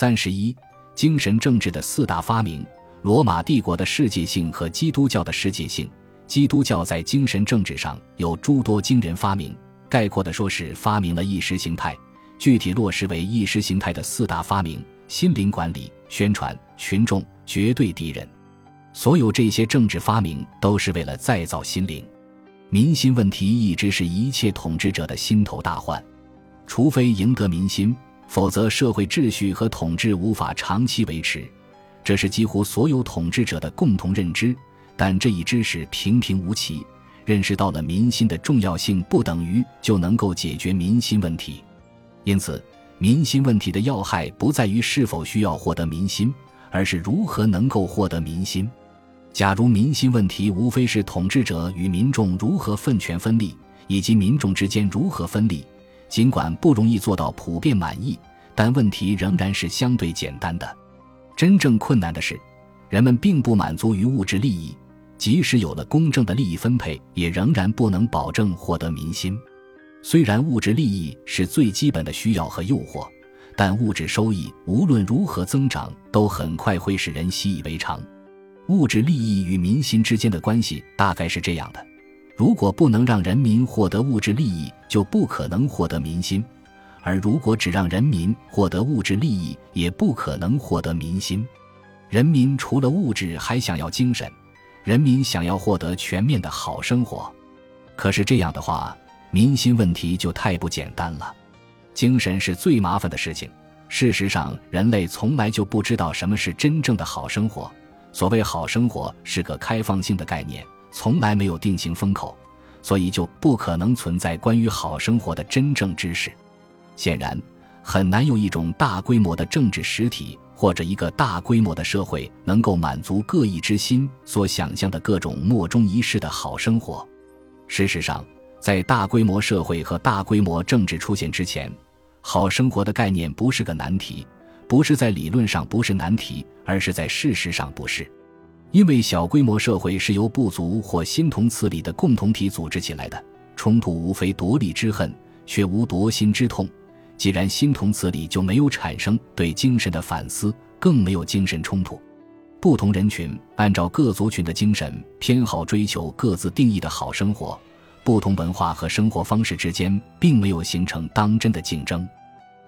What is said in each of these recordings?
三十一，精神政治的四大发明：罗马帝国的世界性和基督教的世界性。基督教在精神政治上有诸多惊人发明，概括的说是发明了意识形态，具体落实为意识形态的四大发明：心灵管理、宣传、群众、绝对敌人。所有这些政治发明都是为了再造心灵。民心问题一直是一切统治者的心头大患，除非赢得民心，否则社会秩序和统治无法长期维持。这是几乎所有统治者的共同认知。但这一知识平平无奇，认识到了民心的重要性，不等于就能够解决民心问题。因此，民心问题的要害不在于是否需要获得民心，而是如何能够获得民心。假如民心问题无非是统治者与民众如何分权分利，以及民众之间如何分利，尽管不容易做到普遍满意，但问题仍然是相对简单的。真正困难的是，人们并不满足于物质利益。即使有了公正的利益分配，也仍然不能保证获得民心。虽然物质利益是最基本的需要和诱惑，但物质收益无论如何增长，都很快会使人习以为常。物质利益与民心之间的关系大概是这样的：如果不能让人民获得物质利益，就不可能获得民心；而如果只让人民获得物质利益，也不可能获得民心。人民除了物质，还想要精神。人民想要获得全面的好生活，可是这样的话，民心问题就太不简单了。精神是最麻烦的事情。事实上，人类从来就不知道什么是真正的好生活。所谓好生活是个开放性的概念，从来没有定型封口，所以就不可能存在关于好生活的真正知识。显然，很难有一种大规模的政治实体。或者一个大规模的社会能够满足各异之心所想象的各种莫衷一是的好生活。事实上，在大规模社会和大规模政治出现之前，好生活的概念不是个难题，不是在理论上不是难题，而是在事实上不是。因为小规模社会是由部族或心同此理的共同体组织起来的，冲突无非夺利之恨，却无夺心之痛。既然心同此理，就没有产生对精神的反思，更没有精神冲突。不同人群按照各族群的精神偏好追求各自定义的好生活，不同文化和生活方式之间并没有形成当真的竞争。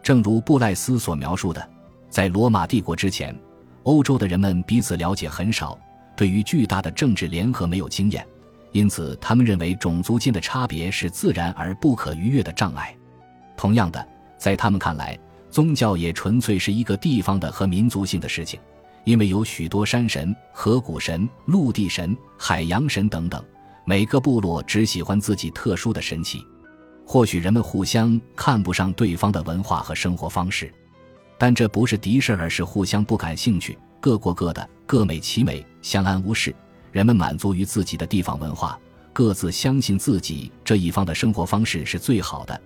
正如布赖斯所描述的，在罗马帝国之前，欧洲的人们彼此了解很少，对于巨大的政治联合没有经验，因此他们认为种族间的差别是自然而不可逾越的障碍。同样的。在他们看来，宗教也纯粹是一个地方的和民族性的事情，因为有许多山神、河谷神、陆地神、海洋神等等，每个部落只喜欢自己特殊的神奇。或许人们互相看不上对方的文化和生活方式，但这不是敌视，而是互相不感兴趣，各过各的，各美其美，相安无事。人们满足于自己的地方文化，各自相信自己这一方的生活方式是最好的。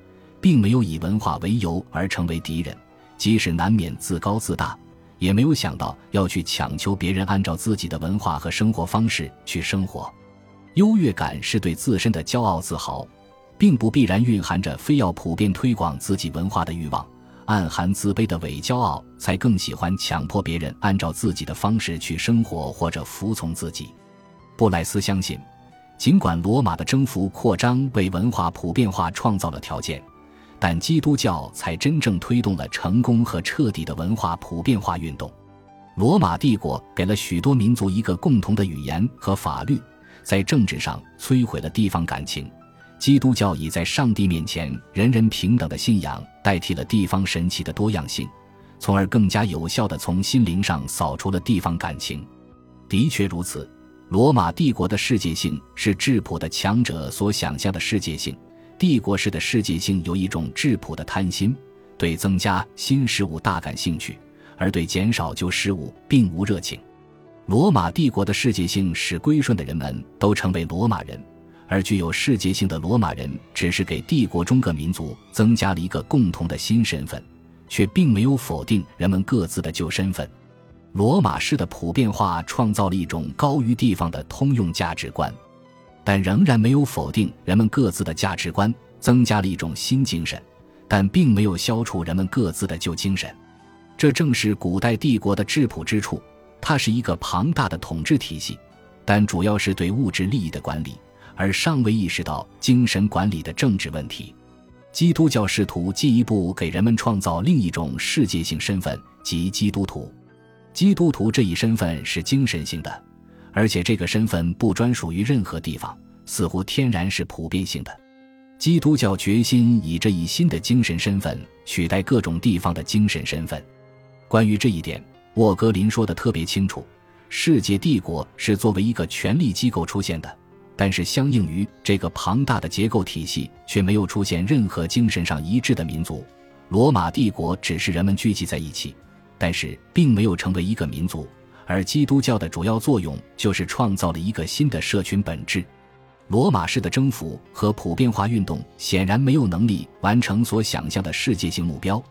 并没有以文化为由而成为敌人，即使难免自高自大，也没有想到要去强求别人按照自己的文化和生活方式去生活。优越感是对自身的骄傲自豪，并不必然蕴含着非要普遍推广自己文化的欲望。暗含自卑的伪骄傲，才更喜欢强迫别人按照自己的方式去生活或者服从自己。布莱斯相信，尽管罗马的征服扩张为文化普遍化创造了条件。但基督教才真正推动了成功和彻底的文化普遍化运动。罗马帝国给了许多民族一个共同的语言和法律，在政治上摧毁了地方感情。基督教以在上帝面前人人平等的信仰代替了地方神奇的多样性，从而更加有效地从心灵上扫除了地方感情。的确如此，罗马帝国的世界性是质朴的强者所想象的世界性。帝国式的世界性有一种质朴的贪心，对增加新事物大感兴趣，而对减少旧事物并无热情。罗马帝国的世界性使归顺的人们都成为罗马人，而具有世界性的罗马人只是给帝国中各民族增加了一个共同的新身份，却并没有否定人们各自的旧身份。罗马式的普遍化创造了一种高于地方的通用价值观。但仍然没有否定人们各自的价值观，增加了一种新精神，但并没有消除人们各自的旧精神。这正是古代帝国的质朴之处。它是一个庞大的统治体系，但主要是对物质利益的管理，而尚未意识到精神管理的政治问题。基督教试图进一步给人们创造另一种世界性身份，即基督徒。基督徒这一身份是精神性的，而且这个身份不专属于任何地方，似乎天然是普遍性的。基督教决心以这一新的精神身份取代各种地方的精神身份。关于这一点。沃格林说的特别清楚：世界帝国是作为一个权力机构出现的，但是相应于这个庞大的结构体系，却没有出现任何精神上一致的民族。罗马帝国只是人们聚集在一起，但是并没有成为一个民族。而基督教的主要作用就是创造了一个新的社群本质。罗马式的征服和普遍化运动显然没有能力完成所想象的世界性目标。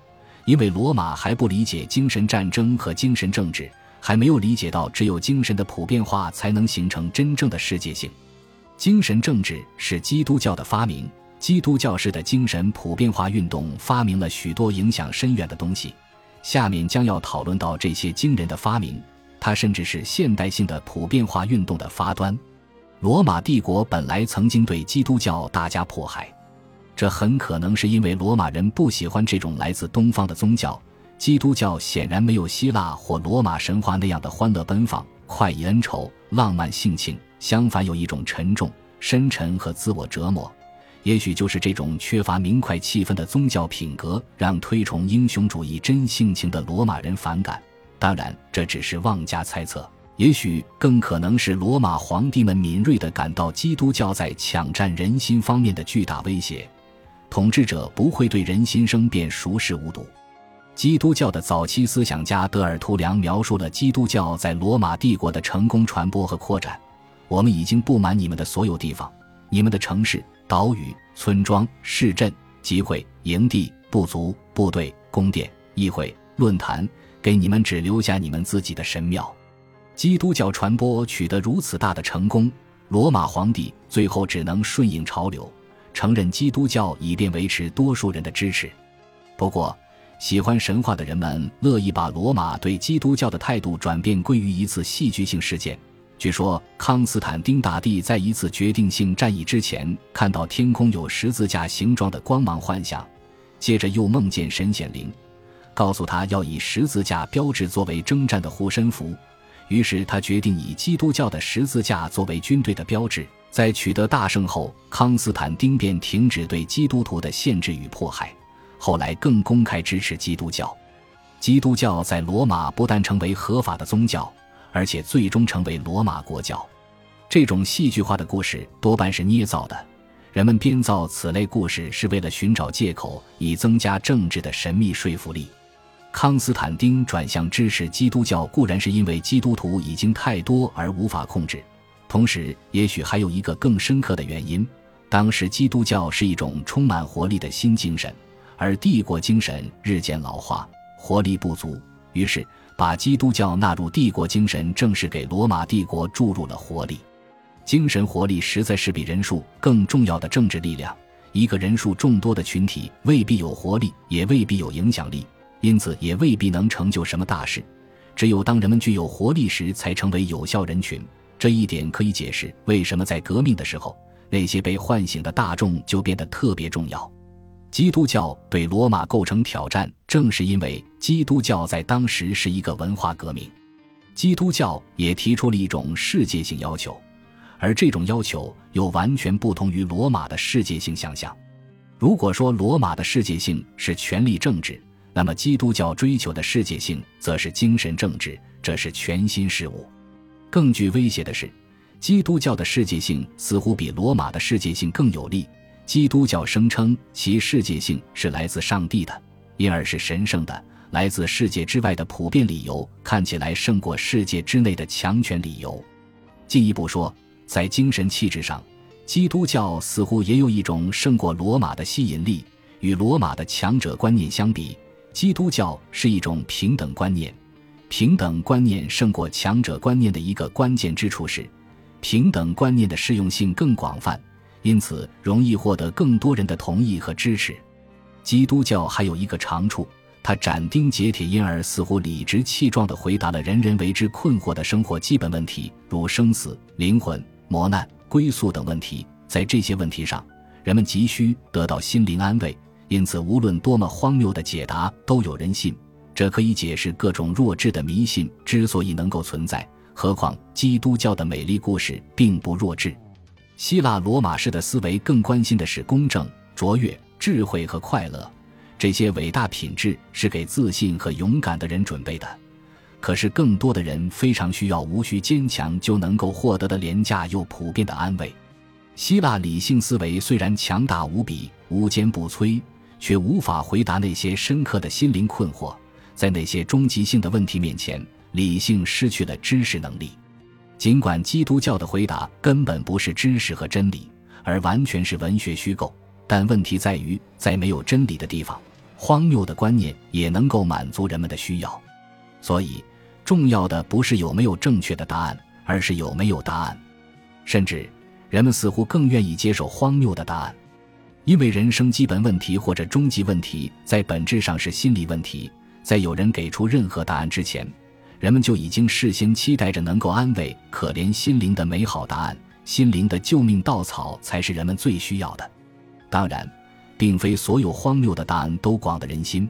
因为罗马还不理解精神战争和精神政治，还没有理解到只有精神的普遍化才能形成真正的世界性。精神政治是基督教的发明，基督教式的精神普遍化运动发明了许多影响深远的东西。下面将要讨论到这些惊人的发明，它甚至是现代性的普遍化运动的发端。罗马帝国本来曾经对基督教大加迫害。这很可能是因为罗马人不喜欢这种来自东方的宗教。基督教显然没有希腊或罗马神话那样的欢乐奔放、快意恩仇、浪漫性情，相反有一种沉重、深沉和自我折磨。也许就是这种缺乏明快气氛的宗教品格，让推崇英雄主义真性情的罗马人反感。当然，这只是妄加猜测。也许更可能是罗马皇帝们敏锐地感到基督教在抢占人心方面的巨大威胁。统治者不会对人心生变熟视无睹。基督教的早期思想家德尔图良描述了基督教在罗马帝国的成功传播和扩展。我们已经布满你们的所有地方，你们的城市、岛屿、村庄、市镇、集会、营地、部族、部队、宫殿、议会、论坛，给你们只留下你们自己的神庙。基督教传播取得如此大的成功，罗马皇帝最后只能顺应潮流。承认基督教以便维持多数人的支持。不过，喜欢神话的人们乐意把罗马对基督教的态度转变归于一次戏剧性事件。据说，康斯坦丁大帝在一次决定性战役之前，看到天空有十字架形状的光芒幻象，接着又梦见神显灵，告诉他要以十字架标志作为征战的护身符。于是，他决定以基督教的十字架作为军队的标志。在取得大胜后，康斯坦丁便停止对基督徒的限制与迫害，后来更公开支持基督教。基督教在罗马不但成为合法的宗教，而且最终成为罗马国教。这种戏剧化的故事多半是捏造的，人们编造此类故事是为了寻找借口，以增加政治的神秘说服力。康斯坦丁转向支持基督教，固然是因为基督徒已经太多而无法控制。同时，也许还有一个更深刻的原因：当时基督教是一种充满活力的新精神，而帝国精神日渐老化，活力不足。于是，把基督教纳入帝国精神，正是给罗马帝国注入了活力。精神活力实在是比人数更重要的政治力量。一个人数众多的群体未必有活力，也未必有影响力，因此也未必能成就什么大事。只有当人们具有活力时，才成为有效人群。这一点可以解释为什么在革命的时候，那些被唤醒的大众就变得特别重要。基督教对罗马构成挑战，正是因为基督教在当时是一个文化革命。基督教也提出了一种世界性要求，而这种要求又完全不同于罗马的世界性想象。如果说罗马的世界性是权力政治，那么基督教追求的世界性则是精神政治，这是全新事物。更具威胁的是，基督教的世界性似乎比罗马的世界性更有利。基督教声称其世界性是来自上帝的，因而是神圣的；来自世界之外的普遍理由看起来胜过世界之内的强权理由。进一步说，在精神气质上，基督教似乎也有一种胜过罗马的吸引力。与罗马的强者观念相比，基督教是一种平等观念。平等观念胜过强者观念的一个关键之处是，平等观念的适用性更广泛，因此容易获得更多人的同意和支持。基督教还有一个长处，它斩钉截铁，因而似乎理直气壮地回答了人人为之困惑的生活基本问题，如生死、灵魂、磨难、归宿等问题。在这些问题上，人们急需得到心灵安慰，因此无论多么荒谬的解答都有人信。这可以解释各种弱智的迷信之所以能够存在。何况基督教的美丽故事并不弱智。希腊罗马式的思维更关心的是公正、卓越、智慧和快乐。这些伟大品质是给自信和勇敢的人准备的，可是更多的人非常需要无需坚强就能够获得的廉价又普遍的安慰。希腊理性思维虽然强大无比、无坚不摧，却无法回答那些深刻的心灵困惑。在那些终极性的问题面前，理性失去了知识能力。尽管基督教的回答根本不是知识和真理，而完全是文学虚构，但问题在于，在没有真理的地方。荒谬的观念也能够满足人们的需要，所以重要的不是有没有正确的答案，而是有没有答案。甚至人们似乎更愿意接受荒谬的答案，因为人生基本问题或者终极问题在本质上是心理问题。在有人给出任何答案之前，人们就已经事先期待着能够安慰可怜心灵的美好答案。心灵的救命稻草才是人们最需要的。当然。并非所有荒谬的答案都广得人心，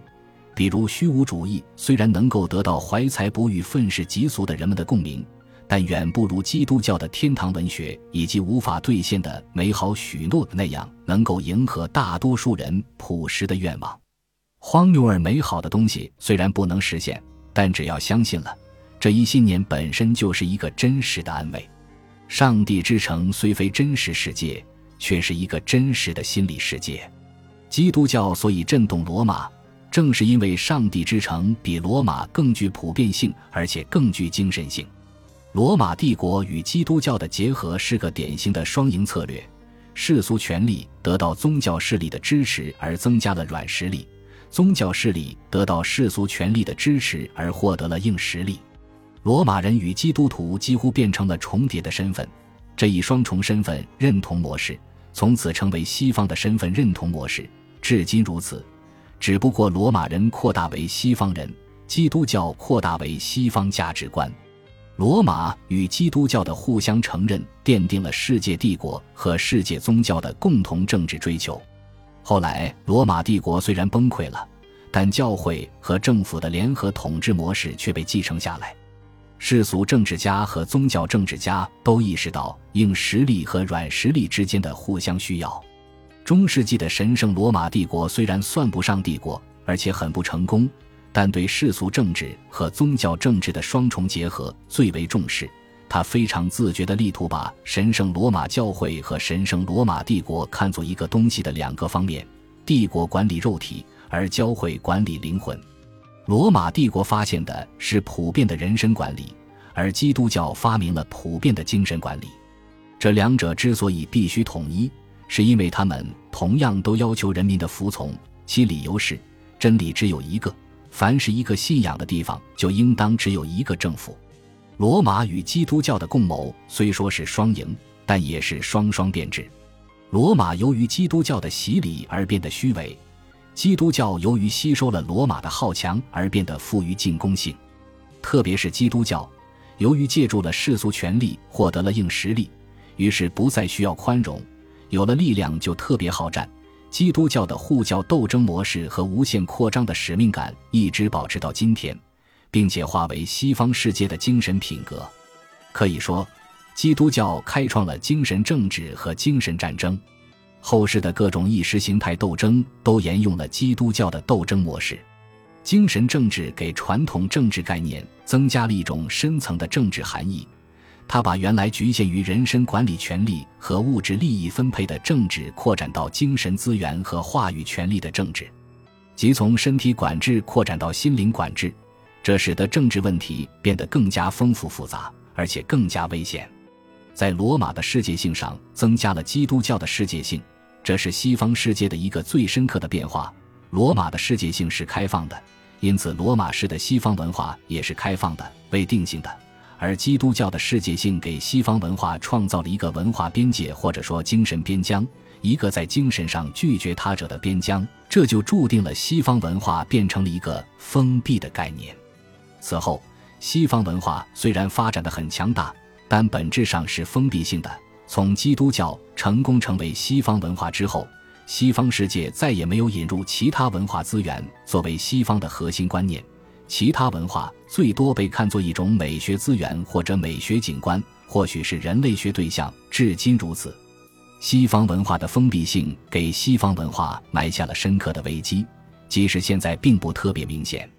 比如虚无主义，虽然能够得到怀才不遇、愤世嫉俗的人们的共鸣，但远不如基督教的天堂文学以及无法兑现的美好许诺的那样能够迎合大多数人朴实的愿望。荒谬而美好的东西虽然不能实现，但只要相信了，这一信念本身就是一个真实的安慰。上帝之城虽非真实世界，却是一个真实的心理世界。基督教所以震动罗马，正是因为上帝之城比罗马更具普遍性，而且更具精神性。罗马帝国与基督教的结合是个典型的双赢策略：世俗权力得到宗教势力的支持而增加了软实力，宗教势力得到世俗权力的支持而获得了硬实力。罗马人与基督徒几乎变成了重叠的身份，这一双重身份认同模式从此成为西方的身份认同模式。至今如此，只不过罗马人扩大为西方人，基督教扩大为西方价值观。罗马与基督教的互相承认，奠定了世界帝国和世界宗教的共同政治追求。后来，罗马帝国虽然崩溃了，但教会和政府的联合统治模式却被继承下来。世俗政治家和宗教政治家都意识到硬实力和软实力之间的互相需要。中世纪的神圣罗马帝国虽然算不上帝国，而且很不成功，但对世俗政治和宗教政治的双重结合最为重视。他非常自觉地力图把神圣罗马教会和神圣罗马帝国看作一个东西的两个方面：帝国管理肉体，而教会管理灵魂。罗马帝国发现的是普遍的人身管理，而基督教发明了普遍的精神管理。这两者之所以必须统一。是因为他们同样都要求人民的服从，其理由是：真理只有一个，凡是一个信仰的地方，就应当只有一个政府。罗马与基督教的共谋虽说是双赢，但也是双双变质。罗马由于基督教的洗礼而变得虚伪，基督教由于吸收了罗马的好强而变得富于进攻性。特别是基督教，由于借助了世俗权力获得了硬实力，于是不再需要宽容。有了力量就特别好战，基督教的护教斗争模式和无限扩张的使命感一直保持到今天，并且化为西方世界的精神品格。可以说，基督教开创了精神政治和精神战争，后世的各种意识形态斗争都沿用了基督教的斗争模式。精神政治给传统政治概念增加了一种深层的政治含义。他把原来局限于人身管理权利和物质利益分配的政治扩展到精神资源和话语权利的政治，即从身体管制扩展到心灵管制，这使得政治问题变得更加丰富复杂，而且更加危险。在罗马的世界性上增加了基督教的世界性，这是西方世界的一个最深刻的变化。罗马的世界性是开放的，因此罗马式的西方文化也是开放的、未定性的。而基督教的世界性给西方文化创造了一个文化边界，或者说精神边疆，一个在精神上拒绝他者的边疆。这就注定了西方文化变成了一个封闭的概念。此后，西方文化虽然发展的很强大，但本质上是封闭性的。从基督教成功成为西方文化之后，西方世界再也没有引入其他文化资源作为西方的核心观念，其他文化最多被看作一种美学资源或者美学景观，或许是人类学对象，至今如此。西方文化的封闭性给西方文化埋下了深刻的危机，即使现在并不特别明显。